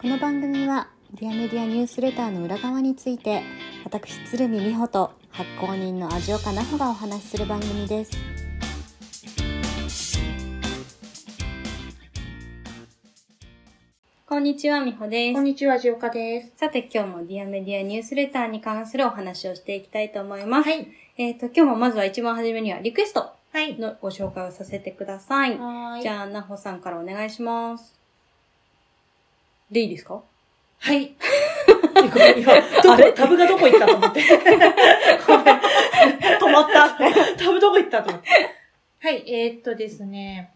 この番組はディアメディアニュースレターの裏側について私鶴見美穂と発行人の味岡奈穂がお話しする番組ですこんにちは美穂ですこんにちは、ジオカです。さて今日もディアメディアニュースレターに関するお話をしていきたいと思います、はい。えっ、と今日もまずは一番初めにはリクエストはい。のご紹介をさせてくださいはじゃあ奈穂さんからお願いしますでいいですか？はい。タブがどこ行ったと思って。止まった。タブどこ行ったと思って。はい、えー、っとですね。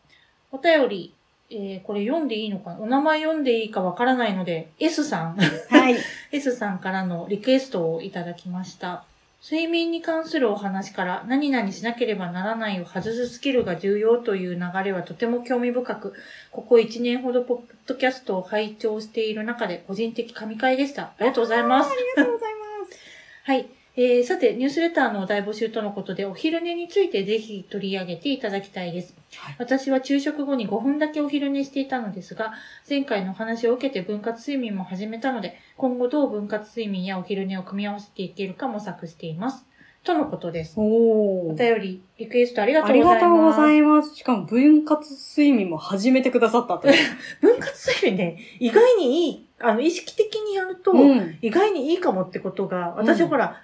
お便り、えー、これ読んでいいのかな？お名前読んでいいかわからないので、S さん。はい。S さんからのリクエストをいただきました。睡眠に関するお話から何々しなければならないを外すスキルが重要という流れはとても興味深く、ここ1年ほどポッドキャストを拝聴している中で個人的神回でした。ありがとうございます。ありがとうございます。はい。えー、さて、ニュースレターのお題募集とのことで、お昼寝についてぜひ取り上げていただきたいです。はい私は昼食後に5分だけお昼寝していたのですが、前回のお話を受けて分割睡眠も始めたので、今後どう分割睡眠やお昼寝を組み合わせていけるか模索しています。とのことです。おお便り、リクエストありがとありうございます。がとうございます。しかも分割睡眠も始めてくださったという。分割睡眠ね、意外にいい、あの、意識的にやると、うん。意外にいいかもってことが、うん私ほら、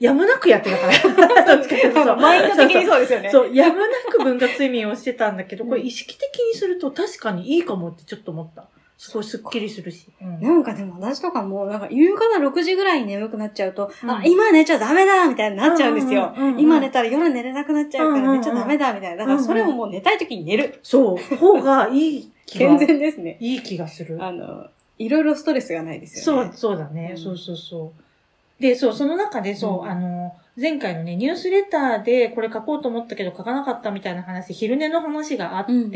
やむなくやってたから。どっちかっていうマインド的にそうですよね。そう、やむなく分割睡眠をしてたんだけど、うんこれ意識的にすると確かにいいかもってちょっと思った。すごいスッキリするし。うんなんかでも私とかも、なんか夕方6時ぐらいに眠くなっちゃうと、うんあ、今寝ちゃダメだみたいになっちゃうんですよ。今寝たら夜寝れなくなっちゃうから寝ちゃダメだみたいな。だからそれをもう寝たい時に寝る。そう、方がいい気が健、全ですね。いい気がする。あの、いろいろストレスがないですそうよね。、そうだね。うんそうそうそう。で、そう、その中で、そう、うんあの、前回のね、ニュースレターでこれ書こうと思ったけど書かなかったみたいな話、昼寝の話があって、うんうん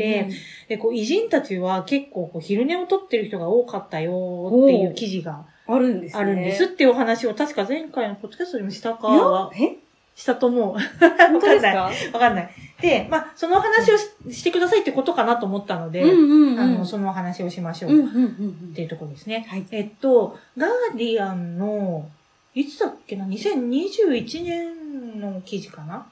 で、こう、偉人たちは結構こう昼寝をとってる人が多かったよっていう記事があるんですね。あるんですっていうお話を確か前回のポッドキャストでもしたかは、え？したと思う。本当ですか？わかんない。で、まあ、そのお話をししてくださいってことかなと思ったので、うんうんうん。あの、そのお話をしましょうっていうところですね。はい。えっと、ガーディアンの、いつだっけな、2021年の記事かな？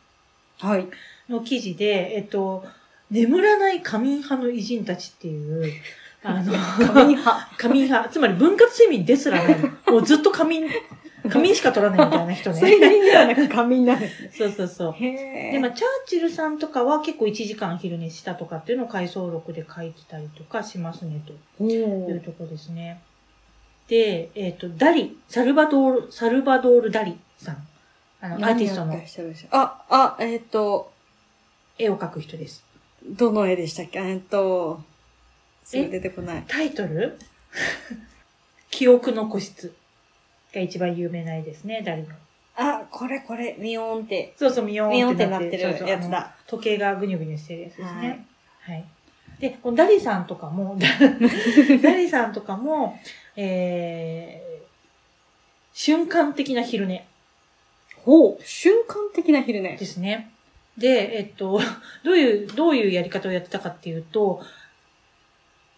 はい。の記事で、えっと、眠らない仮眠派の偉人たちっていう、あの、仮眠派。仮眠派、つまり分割睡眠ですらないの。もうずっと仮眠、仮眠しか取らないみたいな人睡ね。眠ではなく仮眠なんですね。そうそうそう。へで、まあ、チャーチルさんとかは結構1時間昼寝したとかっていうのを回想録で書いてたりとかしますね、とおいうーところですね。で、えっ、と、ダリ、サルバドール、サルバドール・ダリさん。あの、アーティストのあ、あ、えっと、絵を描く人です。どの絵でしたっけ？えっと、すぐ出てこない。タイトル？記憶の個室が一番有名な絵ですね、ダリの。あ、これこれ、ミヨーンって。そうそう、ミヨーンってなっててるやつだ時計がぐにゅぐにゅしてるやつですね。はい。で、このダリさんとかも、ダリさんとかも、えー、瞬間的な昼寝ほう。瞬間的な昼寝で。すね。で、えっと、どういう、どういうやり方をやってたかっていうと、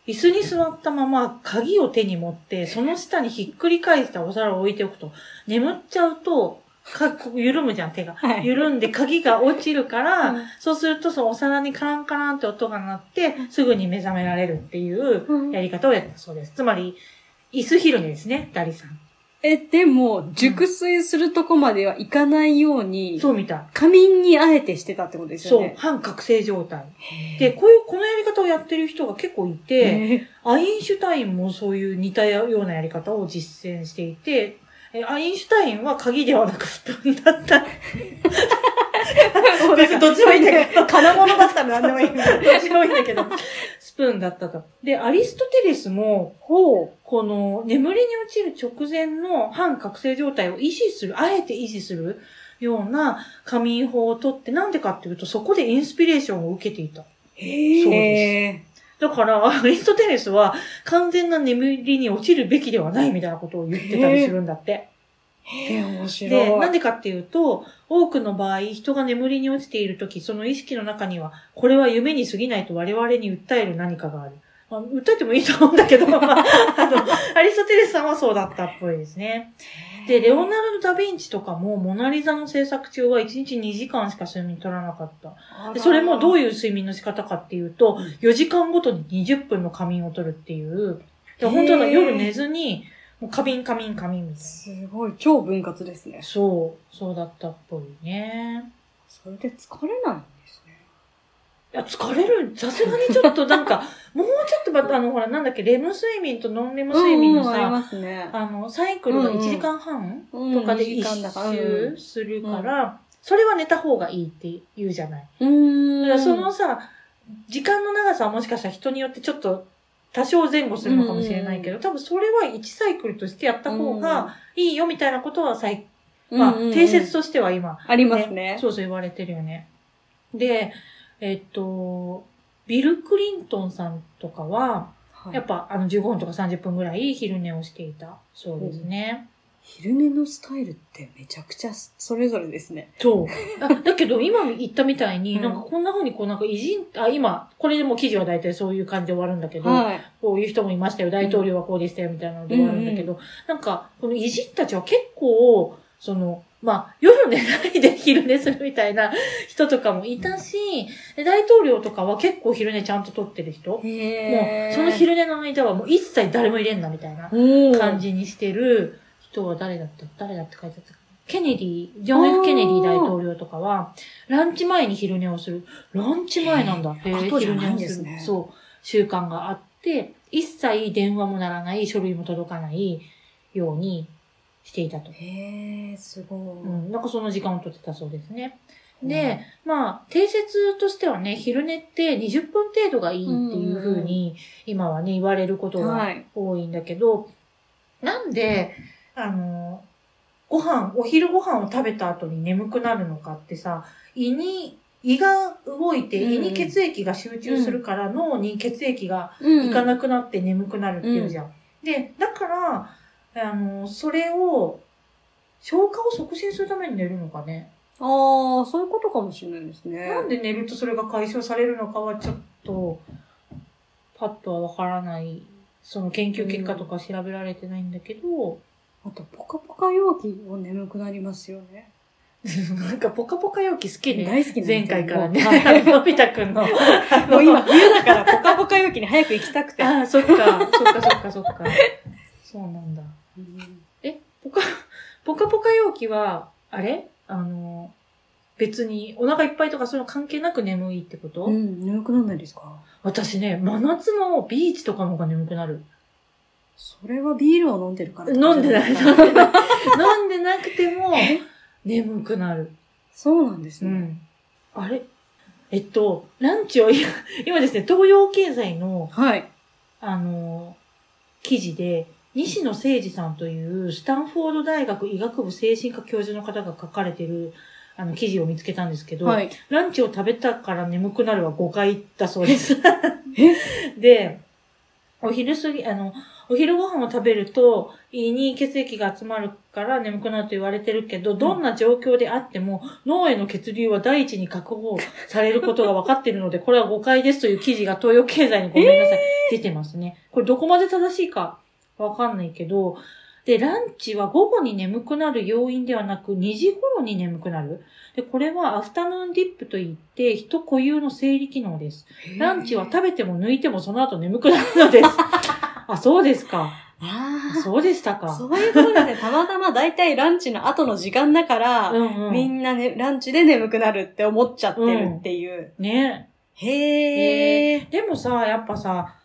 椅子に座ったまま鍵を手に持って、その下にひっくり返したお皿を置いておくと、眠っちゃうと、か、こう緩むじゃん、手が。はい緩んで鍵が落ちるから、うんそうするとそのお皿にカランカランって音が鳴って、すぐに目覚められるっていううんやり方をやったそうです。つまり、椅子昼寝ですね、ダリさん。え、でも、熟睡するとこまではいかないように、そうみたい。仮眠にあえてしてたってことですよそうね。、半覚醒状態。で、こういう、このやり方をやってる人が結構いて、へアインシュタインもそういう似たようなやり方を実践していて、えアインシュタインは鍵ではなくスプーンだった。ー別にどっちもいいんだけど。金物だったら何でもいい。どっちもいいんだけど、スプーンだったと。で、アリストテレスも、ほこの眠りに落ちる直前の半覚醒状態を維持する、あえて維持するような仮眠法をとって、なんでかっていうと、そこでインスピレーションを受けていた。う。へそうえ。だから、アリストテレスは完全な眠りに落ちるべきではないみたいなことを言ってたりするんだって。面白い。で、なんでかっていうと、多くの場合、人が眠りに落ちているとき、その意識の中には、これは夢に過ぎないと我々に訴える何かがある。まあ、訴えてもいいと思うんだけど、まあ、あの、アリストテレスさんはそうだったっぽいですね。で、レオナルド・ダ・ヴィンチとかも、モナリザの制作中は1日2時間しか睡眠取らなかった。でそれもどういう睡眠の仕方かっていうと、うん4時間ごとに20分の仮眠を取るっていう、で本当だ、へー夜寝ずに、もう仮眠、仮眠、仮眠みたいすごい、超分割ですねな。。そう、そうだったっぽいね。それで疲れないんですね。いや、疲れる。さすがにちょっとなんか、もうちょっとまた、あの、ほら、なんだっけ、レム睡眠とノンレム睡眠のうんうんありさ、ますね。あの、サイクルがうんうん1時間半うんとかで2一時間だから周するから、それは寝た方がいいって言うじゃない。う。だからそのさ、時間の長さはもしかしたら人によってちょっと多少前後するのかもしれないけど、多分それは1サイクルとしてやった方がいいよみたいなことはさい、まあ、定説としては今、ありますね。そうそう言われてるよね。で、えっと、ビル・クリントンさんとかは、はいやっぱあの15分とか30分ぐらい昼寝をしていたそうですね。昼寝のスタイルってめちゃくちゃそれぞれですね。そう。あだけど今言ったみたいに、うんなんかこんな風にこうなんか偉人、あ、今、これでもう記事は大体そういう感じで終わるんだけど、はい。こういう人もいましたよ、大統領はこうでしたよ、みたいなので終わるんだけど、なんか、この偉人たちは結構、その、まあ、夜寝ないで昼寝するみたいな人とかもいたし、で大統領とかは結構昼寝ちゃんと取ってる人。もう、へその昼寝の間はもう一切誰も入れんな、みたいなの感。じにしてる人は誰だった？誰だって書いてあったケネディ、ジョン・ F・ ケネディ大統領とかは、ランチ前に昼寝をする。ランチ前なんだ。へー後じゃないんですね昼寝をするそう。習慣があって、一切電話も鳴らない、書類も届かないようにしていたと。へえ、すごい。うん。なんかその時間を取ってたそうですね。で、まあ、定説としてはね、昼寝って20分程度がいいっていうふうに、今はね、言われることがはい。多いんだけど、なんで、あの、ご飯、お昼ご飯を食べた後に眠くなるのかってさ、胃に、胃が動いてうん胃に血液が集中するから脳に血液がうんいかなくなって眠くなるっていうじゃん。で、だから、あの、それを、消化を促進するために寝るのかね。ああ、そういうことかもしれないですね。なんで寝るとそれが解消されるのかはちょっと、パッとはわからない。その研究結果とか調べられてないんだけど、あと、ポカポカ容器も眠くなりますよね。なんかポカポカ容器好きね。大好きなんですよ前回からね。はい のび太くんの。もう今、冬だからポカポカ容器に早く行きたくて。ああ、そっか、そっかそっかそっか。そうなんだ。うんえ、ポカ、ポカポカ容器は、あれ？あの、別にお腹いっぱいとかそういうの関係なく眠いってこと、うん、眠くならないですか？私ね、真夏のビーチとかの方が眠くなる。それはビールを飲んでるから飲んでない、飲んでない。飲んでなくても、眠くなる。そうなんですね。うん。あれ？えっと、ランチを今、今ですね、東洋経済の、はい。あの、記事で、西野誠二さんという、スタンフォード大学医学部精神科教授の方が書かれてる、あの、記事を見つけたんですけど、はい。ランチを食べたから眠くなるは5回だそうです。え？で、お昼過ぎ、あの、お昼ご飯を食べると胃に血液が集まるから眠くなると言われてるけど、どんな状況であっても脳への血流は第一に確保されることが分かっているので、これは誤解ですという記事が東洋経済にごめんなさい、出てますね。これどこまで正しいかわかんないけど、で、ランチは午後に眠くなる要因ではなく、2時頃に眠くなる。で、これはアフタヌーンディップといって、人固有の生理機能です。ランチは食べても抜いてもその後眠くなるのです。あ、そうですか。あそうでしたあ、か。そういうことですね。たまたま大体ランチの後の時間だから、うんうん。みんなね、ランチで眠くなるって思っちゃってるっていう。ね。へえ。でもさ、やっぱさ、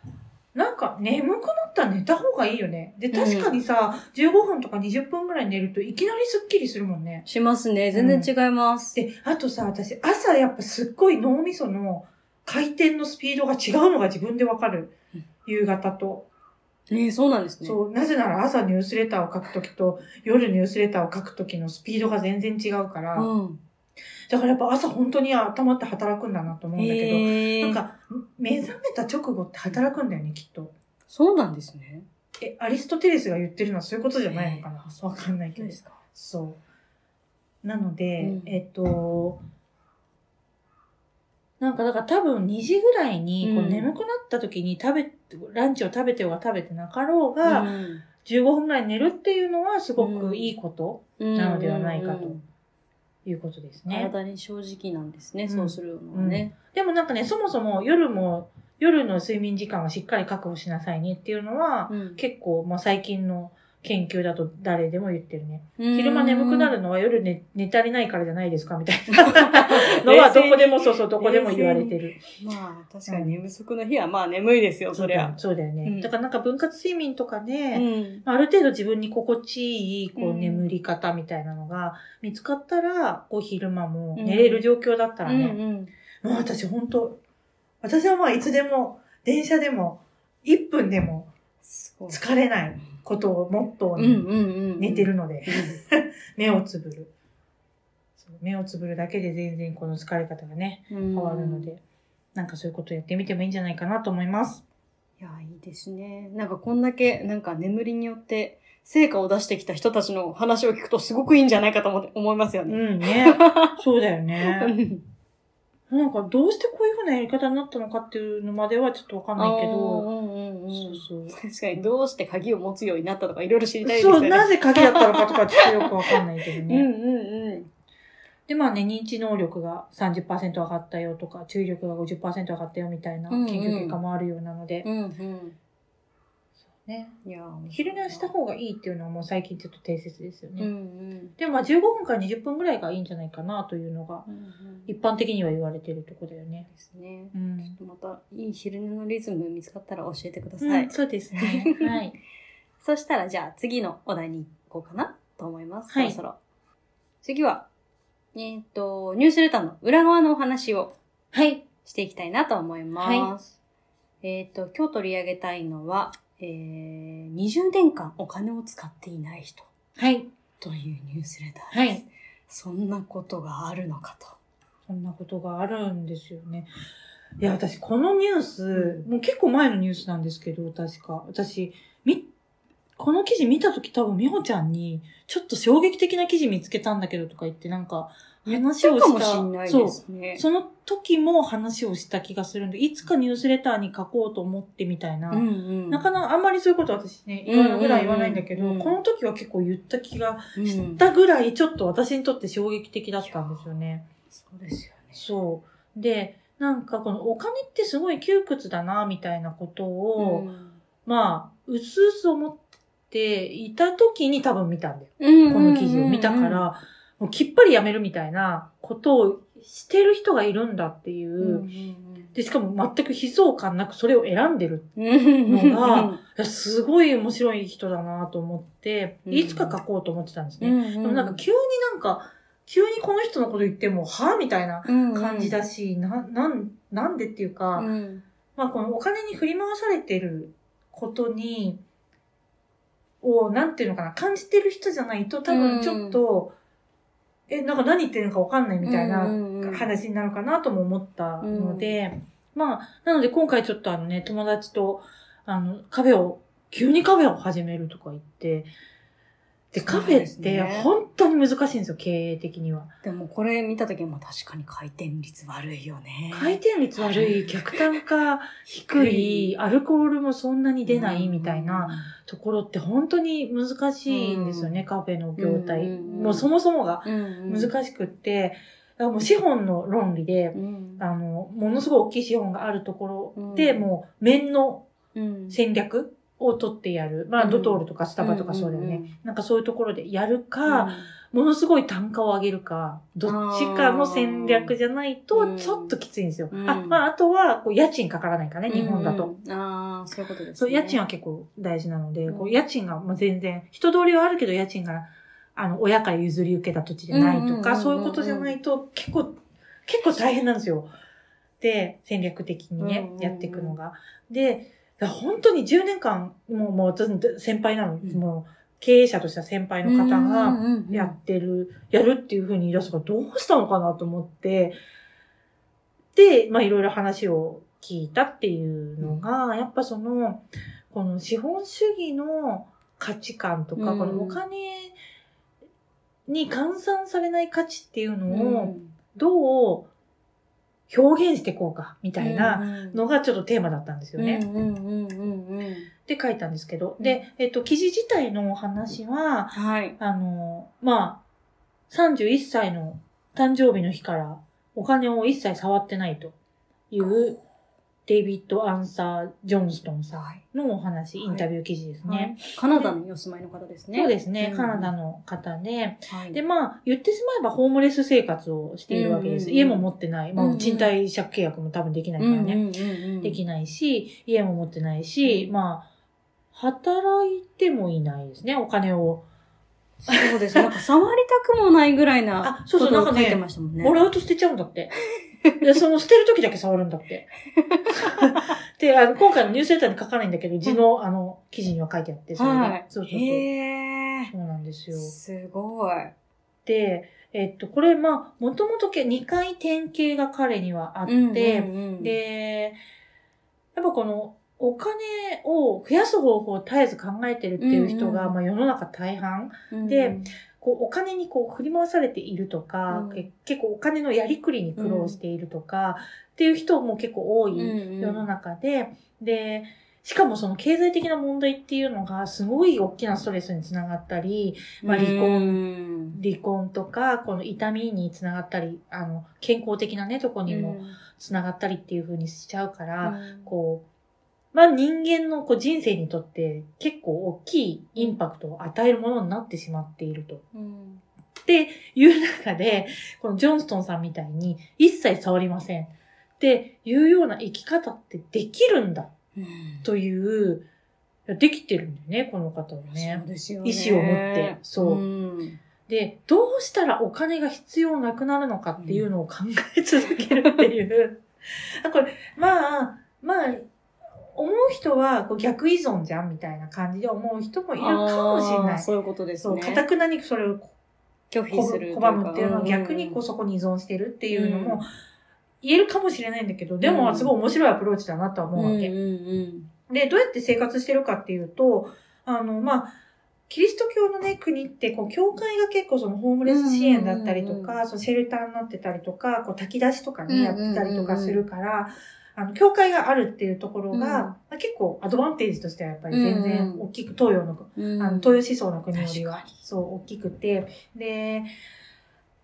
なんか眠くなったら寝た方がいいよね。で、確かにさ、15分とか20分ぐらい寝るといきなりスッキリするもんね。しますね。全然違います。で、あとさ、私、朝やっぱすっごい脳みその回転のスピードが違うのが自分でわかるうん。夕方と。ねえそうなんですね。そう、なぜなら朝ニュースレターを書くときと夜ニュースレターを書くときのスピードが全然違うから、うん。だからやっぱ朝本当に頭って働くんだなと思うんだけど。なんか、目覚めた直後って働くんだよね、きっと。そうなんですね。え、アリストテレスが言ってるのはそういうことじゃないのかな？わかんないけどそうで。すか。そう。なので、うんえっと、なんか、だから多分2時ぐらいに、こううん眠くなった時に食べ、ランチを食べてようが食べてなかろうが、うん15分ぐらい寝るっていうのはすごくいいこと、なのではないかとうんうんうんいうことですね。体に正直なんですね、うんそうするのはね。でもなんかね、そもそも夜も、夜の睡眠時間はしっかり確保しなさいねっていうのは、うん結構、まあ最近の研究だと誰でも言ってるね。うん昼間眠くなるのは夜寝寝足りないからじゃないですかみたいな のはどこでも、そうそう、どこでも言われてる。まあ、確かに寝不足の日はまあ眠いですよ、そりゃ。そうだよね。うんだからなんか分割睡眠とかうで、ん。ある程度自分に心地いい、こう、うん眠り方みたいなのが見つかったら、こう、昼間も寝れる状況だったらね、うんうん。もう私本当私はまあいつでも、電車でも、1分でも。疲れないことをモットーに。寝てるので、目をつぶる。目をつぶるだけで全然この疲れ方がね、変変わるの。で、なんかそういうことやってみてもいいんじゃないかなと思います。いや、いいですね。なんかこんだけ、なんか眠りによって成果を出してきた人たちの話を聞くとすごくいいんじゃないかと思って思いますようね。んね。そうだようね。んなんかどうしてこういう風なやり方になったのかっていうのまではちょっとわかんないけど、うんうんうんそうそう。確かにどうして鍵を持つようになったとかいろいろ知りたいですよそう、ね。なぜ鍵だったのかとかちょっとよくわかんないけどうんね。うんうん。で、まあね、認知能力が30%上がったよとか、注意力が50%上がったよみたいな研究結果もあるようなので、うんうん。ね。いや、昼寝した方がいいっていうのはもう最近ちょっと定説ですよね。うんうん。でもまあ15分から20分ぐらいがいいんじゃないかなというのが一般的には言われてるとこだよね。ですね。うん。ちょっとまたいい昼寝のリズム見つかったら教えてください。うんそうですね。はい。そしたらじゃあ次のお題に行こうかなと思います。はいそろそろ。次は、えっ、と、ニュースレターの裏側のお話をはい。していきたいなと思います。えっ、と、今日取り上げたいのは、えー、20年間お金を使っていない人はい。というニュースレターです。はい。そんなことがあるのかと。そんなことがあるんですよね。いや、私、このニュース、もう結構前のニュースなんですけど、確か。私、み、この記事見たとき多分、みほちゃんに、ちょっと衝撃的な記事見つけたんだけどとか言って、なんか、話をした。かもしんないですね。そう。その時も話をした気がするんで、いつかニュースレターに書こうと思ってみたいな。うんうん。なかなかあんまりそういうこと私ね、言わないぐらい言わないんだけど、うんうんうんこの時は結構言った気がうんしたぐらい、ちょっと私にとって衝撃的だったんですよね。そうですよね。そう。で、なんかこのお金ってすごい窮屈だな、みたいなことを、うんまあ、うすうす思っていた時に多分見たんだよ。うんこの記事を見たから、もうきっぱりやめるみたいなことをしてる人がいるんだっていう。で、しかも全く悲壮感なくそれを選んでる。のがすごい面白い人だなと思って、うんいつか書こうと思ってたんですね。うんでもなんか急になんか、急にこの人のこと言っても、はみたいな感感じだし、な、なん、なんでっていうか、うんまあこのお金に振り回されてることに、を、なんていうのかな、感じてる人じゃないと多分ちょっと、え、なんか何言ってるのかわかんないみたいなうんうんうん。話になるかなとも思ったので、まあ、なので今回ちょっとあのね、友達と、あの、カフェを、急にカフェを始めるとか言って、で、カフェって本当に難しいんですよ、経営的には。でもこれ見たときも確かに回転率悪いよね。回転率悪い、客単価低い、アルコールもそんなに出ないみたいなところって本当に難しいんですよね、うん。カフェの業態。うんうんうん。もうそもそもがうんうん。難しくって、だからもう資本の論理で、うん。あの、ものすごい大きい資本があるところで、うん。もう面のうん。戦略を取ってやる。まあ、うんドトールとかスタバとかそうだよね。うんうんなんかそういうところでやるか、ものすごい単価を上げるか、どっちかの戦略じゃないうんとちょっときついんですよ。うんあ、まあ、あとは、こう、家賃かからないかね、日本だと。。うんああ、そういうことですね。そう、家賃は結構大事なので、うんこう家賃がまあ全然、人通りはあるけど家賃が、あの、親から譲り受けた土地でないとか、そういうことじゃないと、結構、結構大変なんですよ。で、戦略的にねやっていくのが。で、本当に10年間、もう、もう私先輩なの、うん。もう、経営者とした先輩の方が、がやってる、やるっていう風に言い出すからどうしたのかなと思って、で、まあいろいろ話を聞いたっていうのが、やっぱその、この資本主義の価値観とか、うん。このお金に換算されない価値っていうのを、どう表現していこうか、みたいななのがちょっとテーマだったんですよね。って書いたんですけど。うんで、えっと、記事自体のお話は、はい。あの、まあ、31歳の誕生日の日からお金を一切触ってないというデイビッド・アンサー・ジョンストンさんのお話、はいインタビュー記事ですね。はいカナダにお住まいの方ですね。そうですね、うんカナダの方で、はい。で、まあ、言ってしまえばホームレス生活をしているわけです。うんうんうん家も持ってない。まあ、賃貸借契約も多分できないからね。うんうんうんうんできないし、家も持ってないし、うんまあ、働いてもいないですね、お金を。そうです。なんか触りたくもないぐらいなあそうそうなんかね。もらうと捨てちゃうんだって。で、その捨てる時だけ触るんだって。で、あの、今回のニュースレターに書かないんだけど、字の、あの、記事には書いてあって、それがはい。そうそうそう。そうなんですよ。すごい。で、えっと、これ、まあ、もともと2回典型が彼にはあって、うんうんうん、で、やっぱこの、お金を増やす方法を絶えず考えてるっていう人が、うんうんまあ世の中大半、うんで、こうお金にこう振り回されているとか、うん。け結構お金のやりくりに苦労しているとか、っていう人も結構多いうんうん。世の中で、で、しかもその経済的な問題っていうのがすごい大きなストレスにつながったり、まあ離婚うん。離婚とか、この痛みにつながったり、あの、健康的なね、とこにもつながったりっていう風にしちゃうから、うん。こう、まあ人間のこう人生にとって結構大きいインパクトを与えるものになってしまっていると。うんっていう中で、このジョンストンさんみたいに一切触りませんっていうような生き方ってできるんだうんという、いやできてるんだよね、この方はそねう。ですよね。意思を持ってそうんで、どうしたらお金が必要なくなるのかっていうのを考え続けるっていう。あこれ、まあ、まあ、思う人はこう逆依存じゃんみたいな感じで思う人もいるかもしれない。そういうことですそう、ね。かたくなにそれを拒否する。拒むっていうのは逆にこうそこに依存してるっていうのも言えるかもしれないんだけど、でもすごい面白いアプローチだなとは思うわけ。うんうんで、どうやって生活してるかっていうと、あの、まあ、キリスト教のね、国って、こう、教会が結構そのホームレス支援だったりとうんうんうんか、そのシェルターになってたりとか、こう、炊き出しとかね、うんうんうんうんやってたりとかするから、あの、教会があるっていうところが、うん。まあ結構アドバンテージとしてはやっぱり全うん然うん。大きく、東洋の、うん。あの、東洋思想の国よりはそう、大きくて、で、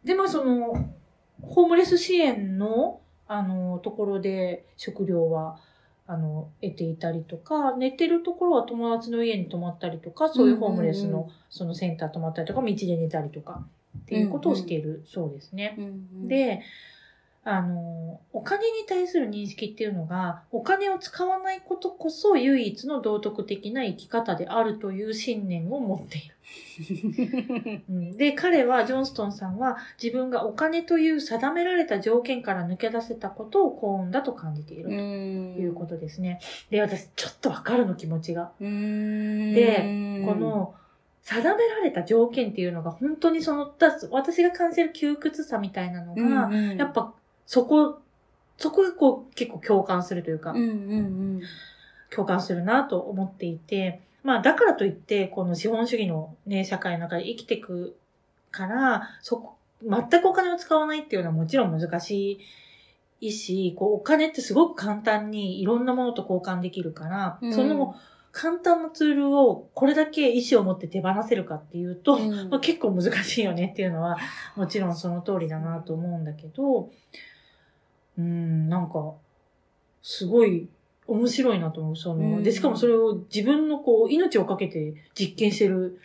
で、まあその、ホームレス支援の、あの、ところで食料は、あの、得ていたりとか、寝てるところは友達の家に泊まったりとか、そういうホームレスの、そのセンター泊まったりとか、道で寝たりとか、っていうことをしているそうですね。で、あの、お金に対する認識っていうのが、お金を使わないことこそ唯一の道徳的な生き方であるという信念を持っている。うんで、彼は、ジョンストンさんは、自分がお金という定められた条件から抜け出せたことを幸運だと感じているということですね。で、私、ちょっとわかるの気持ちが。うんでこ、の、定められた条件っていうのが本当にその、だ私が感じる窮屈さみたいなのが、うんやっ、ぱそこ、そこがこう結構共感するというか、うんうん共感するなと思っていて、まあだからといって、この資本主義のね、社会の中で生きていくから、そこ、全くお金を使わないっていうのはもちろん難しいし、こうお金ってすごく簡単にいろんなものと交換できるから、うん。その簡単なツールをこれだけ意思を持って手放せるかっていうと、うん。まあ、結構難しいよねっていうのは、もちろんその通りだなと思うんだけど、うん、なんか、すごい面白いなと思う。その、うんで、しかもそれを自分のこう、命をかけて実験してる。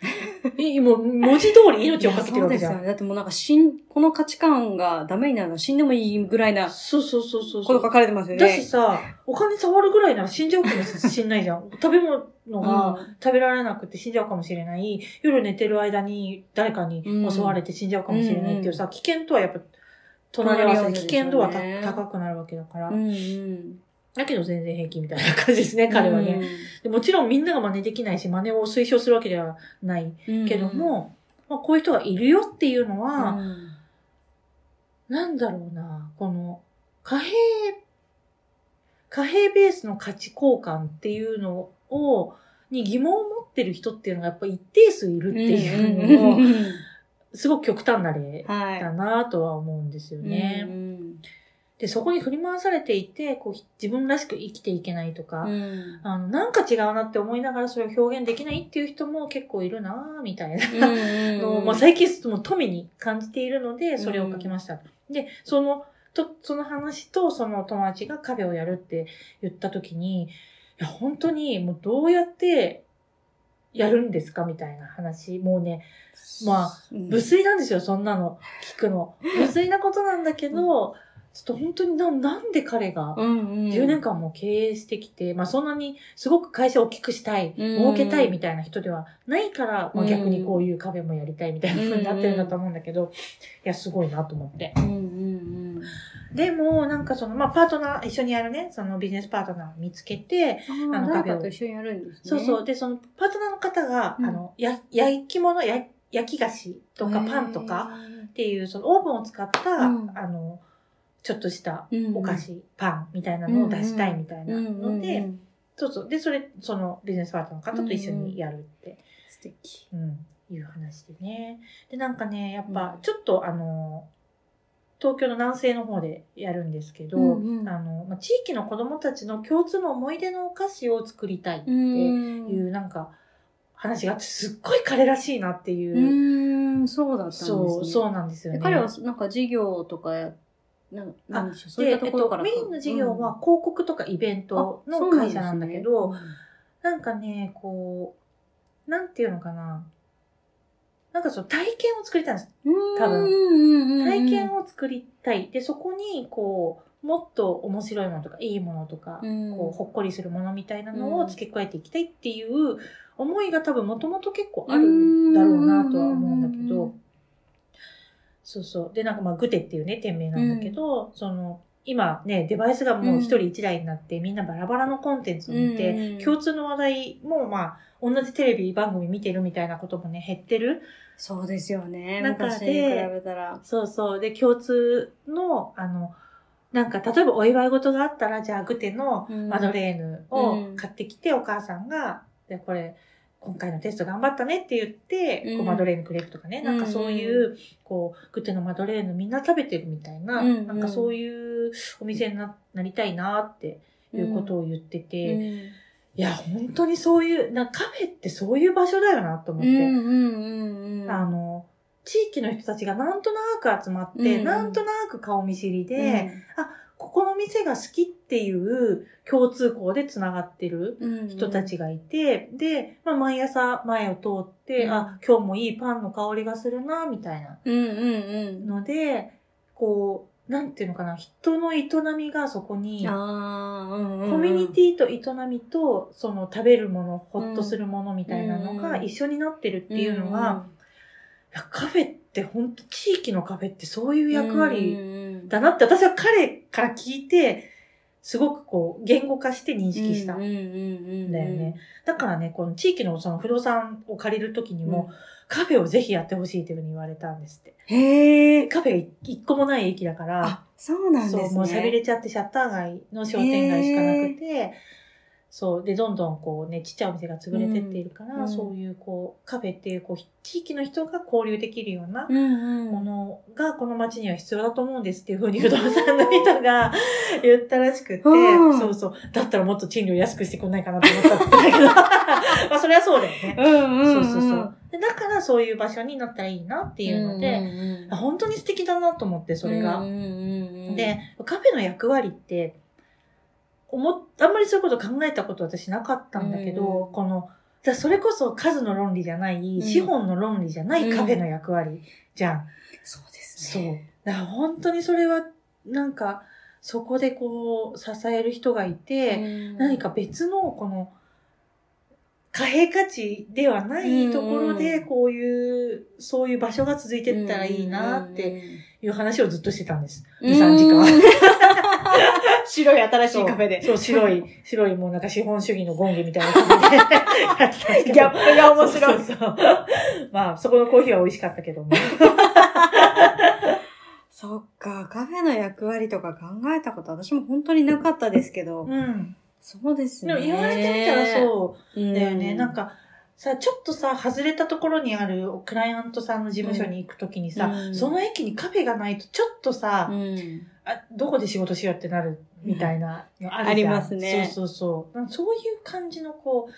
え、もう文字通り命をかけてるわけじゃん。そうですよね。だってもうなんか死ん、この価値観がダメになるのは死んでもいいぐらいなそうそうそうそう。こと書かれてますよね。だしさ、お金触るぐらいなら死んじゃうかもしんないじゃん。食べ物がうん食べられなくて死んじゃうかもしれない。夜寝てる間に誰かに襲われて死んじゃうかもしれないっていうさ、危険とはやっぱ、隣り合わせで危険度は高くなるわけだから。うんうん。だけど全然平気みたいな感じですね、彼はね。でもちろんみんなが真似できないし、真似を推奨するわけではないうん。けども、まあ、こういう人がいるよっていうのうん、は、なんだろうな、この、貨幣、貨幣ベースの価値交換っていうのを、に疑問を持ってる人っていうのがやっぱ一定数いるっていうのも、んんすごく極端な例はい。だなとは思うんですよね。うんで、そこに振り回されていて、こう、自分らしく生きていけないとか、うんあの、なんか違うなって思いながらそれを表現できないっていう人も結構いるなぁみたいな。のまあ、最近もう富に感じているので、それを書きました。で、その、と、その話と、その友達がカフェをやるって言った時に、いや、本当に、もうどうやってやるんですか？みたいな話。もうね、まあ、うん無粋なんですよ、そんなの。聞くの。無粋なことなんだけど、ちょっと本当にな、なんで彼が、うんうん10年間も経営してきて、まあそんなにすごく会社を大きくしたい、うん儲けたいみたいな人ではないから、まあうん逆にこういうカフェもやりたいみたいな風になってるんだと思うんだけど、いや、すごいなと思って。うんうんでも、なんかその、まあパートナー、一緒にやるね、そのビジネスパートナーを見つけて、うん。あの、カフェをと一緒にやるんですね。そうそう。で、そのパートナーの方が、うんあの、や、焼き物、や焼き菓子とかパンとかっていう、そのオーブンを使った、うんあの、ちょっとしたお菓子、パンみたいなのを出したいみたいなので、うんうんそうそう。で、それ、そのビジネスパートナーの方と一緒にやるって、素敵。うん、いう話でね。で、なんかね、やっぱう、んちょっとあの、東京の南西の方でやるんですけど、うんうんあの、まあ、地域の子供たちの共通の思い出のお菓子を作りたいってういう、ん。なんか、話があって、すっごい彼らしいなっていう。うん、そうだったんですね。そう、そうなんですよね。で彼はなんか事業とかや、ななんでしょう、そういで、ったところからか。えっと、メインの事業は広告とかイベントの会社なんだけど、なんかね、こう、なんていうのかな。なんかその体験を作りたいんです。多分。体験を、を作りたい。で、そこに、こう、もっと面白いものとか、いいものとか、うん。こう、ほっこりするものみたいなのを付け加えていきたいっていう思いが多分もともと結構あるんだろうなとは思うんだけうんど、そうそう。で、なんかまあ、グテっていうね、店名なんだけど、その、今ね、デバイスがもう一人一台になって、みんなバラバラのコンテンツを見て、うん共通の話題もまあ、同じテレビ番組見てるみたいなこともね、減ってる。そうですよね。中で昔に比べたら。そうそう。で、共通の、あの、なんか、例えばお祝い事があったら、じゃあ、グテのうんマドレーヌを買ってきて、お母さんが、で、これ、今回のテスト頑張ったねって言って、こううんマドレーヌくれるとかね、なんかそういう、こう、グテのマドレーヌみんな食べてるみたいな、うんうんなんかそういうお店にななりたいなっていうことを言ってて、うんいや、本当にそういう、なカフェってそういう場所だよなと思って。うんうんうんうん。あの、地域の人たちがなんとなく集まって、うんうんなんとなく顔見知りで、うんここの店が好きっていう共通項で繋がってるうん人たちがいて、で、まあ、毎朝前を通って、うんあ、今日もいいパンの香りがするな、みたいなうんうんうん。ので、こう、なんていうのかな、人の営みがそこに、ああ、うんうんうん。コミュニティと営みと、その食べるもの、ほっとするものみたいなのがうん。一緒になってるっていうのが、いやカフェって本当地域のカフェってそういう役割だなって私は彼から聞いて、すごくこう言語化して認識した。んだよね。だからね、この地域のその不動産を借りるときにも、カフェをぜひやってほしいというふうに言われたんですって。へえ。カフェが一個もない駅だから、あ、そうなんですね。そう、もう寂れちゃってシャッター街の商店街しかなくて、そう。で、どんどんこうね、ちっちゃいお店が潰れてっているから、うんそういうこう、カフェっていうこう、地域の人が交流できるような。ものがこの街には必要だと思うんですっていうふうに不動産の人が 言ったらしくて、うんそうそう。だったらもっと賃料安くしてくんないかなと思ったんだけど、まあそれはそうだよね。うんうんうん。そうそうそう。でだからそういう場所になったらいいなっていうので、うんうんうんあ本当に素敵だなと思って、それが。うんうんうんで、カフェの役割って、思っ、あんまりそういうこと考えたこと私なかったんだけど、うんこの、だそれこそ数の論理じゃない、ん資本の論理じゃないカフェの役割じゃん。そうですそうね。。だから本当にそれは、なんか、そこでこう、支える人がいて、うん何か別の、この、貨幣価値ではないところで、うんこういう、そういう場所が続いてったらいいなっていう話をずっとしてたんです。2、3時間。白い新しそいうカフェで。そう、白い、白いもうなんか資本主義の権化みたいな感じで。ギャップが面白いそうそうまあ、そこのコーヒーは美味しかったけども。そっか、カフェの役割とか考えたこと私も本当になかったですけど、うん。そうですね。でも言われてみたらそううだよね。なん、か、さ、ちょっとさ、外れたところにあるクライアントさんの事務所に行くときにさ、うんその駅にカフェがないとちょっとさ、うん。あ、どこで仕事しようってなるみたいなのあるじゃんありますねそうそうそう。そういう感じのこう、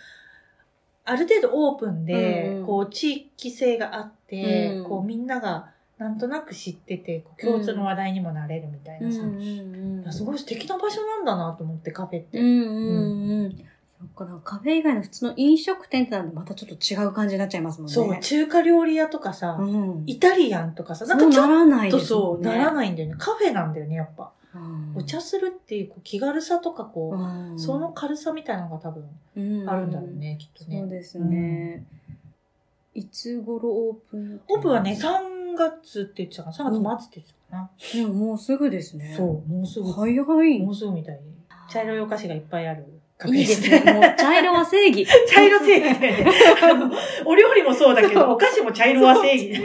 ある程度オープンで、うんうんこう地域性があって、うんこうみんながなんとなく知ってて、共通の話題にもなれるみたいなさ、うんいうんやすごい素敵な場所なんだなと思ってカフェって。うんうんうん。そっか、カフェ以外の普通の飲食店ってなるとまたちょっと違う感じになっちゃいますもんね。そう、中華料理屋とかさ、うん。イタリアンとかさ、なそうなんかちょっらないとですもそう、んね。ならないんだよね。カフェなんだよね、やっぱ。うんお茶するっていう気軽さとかこう、うんその軽さみたいなのが多分うんあるんだろうね、きっとね。そうですね。いつ頃オープンオープンはね、3月って言ってたかな ?3 月末って言ってたかな、でももうすぐですね。そう、もうすぐ。早い。もうすぐみたい。茶色いお菓子がいっぱいあるいいですね。もう茶色は正義。茶色正義ね。お料理もそうだけど、お菓子も茶色は正義。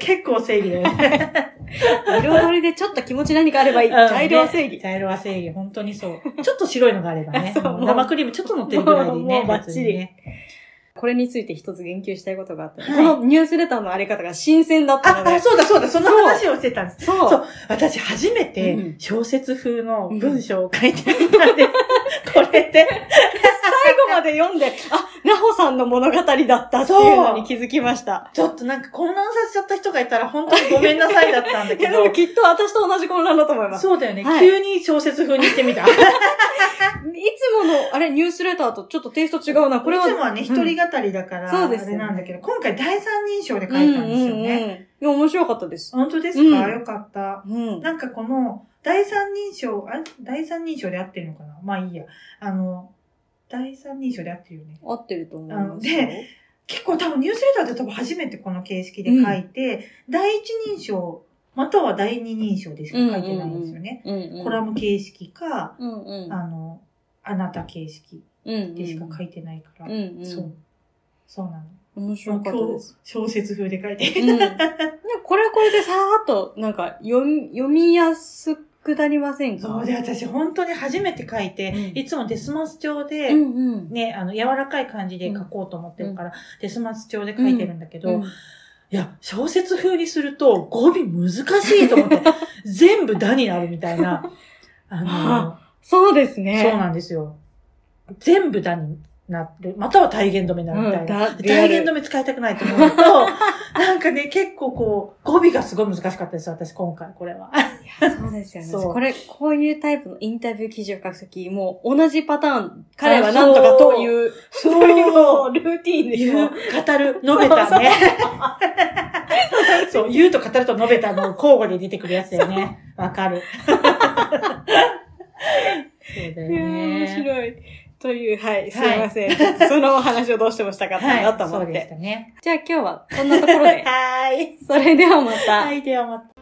結構正義だよね。彩りでちょっと気持ち何かあればいい。茶色は正義。茶色は正義、本当にそう。ちょっと白いのがあればね。生クリームちょっと乗ってるぐらいでね。もうバッチリねこれについて一つ言及したいことがあって、はいこのニュースレターのあり方が新鮮だったのあ、で。あ、そうだそうだ、その話をしてたんです。そうそう私初めてうん小説風の文章を書いてみたんです。これで。最後まで読んで、あ、なほさんの物語だったっていうのに気づきました。ちょっとなんか混乱させちゃった人がいたら本当にごめんなさいだったんだいや、でけども。きっと私と同じ混乱だと思います。そうだよね、はい急に小説風にしてみた。いいつもの、あれ、ニュースレターとちょっとテイスト違うな。これは。つもはね、一人語りだから、そうですよねあれなんだけど、今回第三人称で書うんいたんですよね。うんうん。いや、面白かったです。本当ですか、うんよかった。うん。なんかこの、第三人称、あれ？第三人称で合ってるのかな？まあいいや。あの、第三人称で合ってるよね。合ってると思いあますで結構多分ニュースレターで多分初めてこの形式で書いて、第一人称、または第二人称でしか書いてないんですよね。うんうん。コラム形式か、うんうん。あの、あなた形式うんうん。でしか書いてないから。うんうん。そう。そうなの。面白かったです。、小説風で書いて。うん。でこれはこれでさーっと、なんか、読み、読みやすくなりませんか？そうで、私本当に初めて書いて、うんいつもデスマス帳で、うんうん。ね、あの、柔らかい感じで書こうと思ってるから、デスマス帳で書いてるんだけど、うんいや、小説風にすると語尾難しいと思って、全部だになるみたいな。あの、はそうですね。そうなんですよ。全部だになる。または体言止めになるみたいな。うん体言止め使いたくないと思うと、なんかね、結構こう、語尾がすごい難しかったです、私今回、これは。いやそうですよね。これ、こういうタイプのインタビュー記事を書くとき、もう同じパターン、彼は何とかという、そういうルーティーンでし言う、ょ語。る、述べたね。そう、言うと語ると述べたの交互で出てくるやつだよね。わかる。そうだよいやー面ね。白い。という、はい、すいません。ちょっとそのお話をどうしてもしたかったなとはい、そうでし思って。たね。じゃあ今日はこんなところで。はーい。それではまた。はい、ではまた。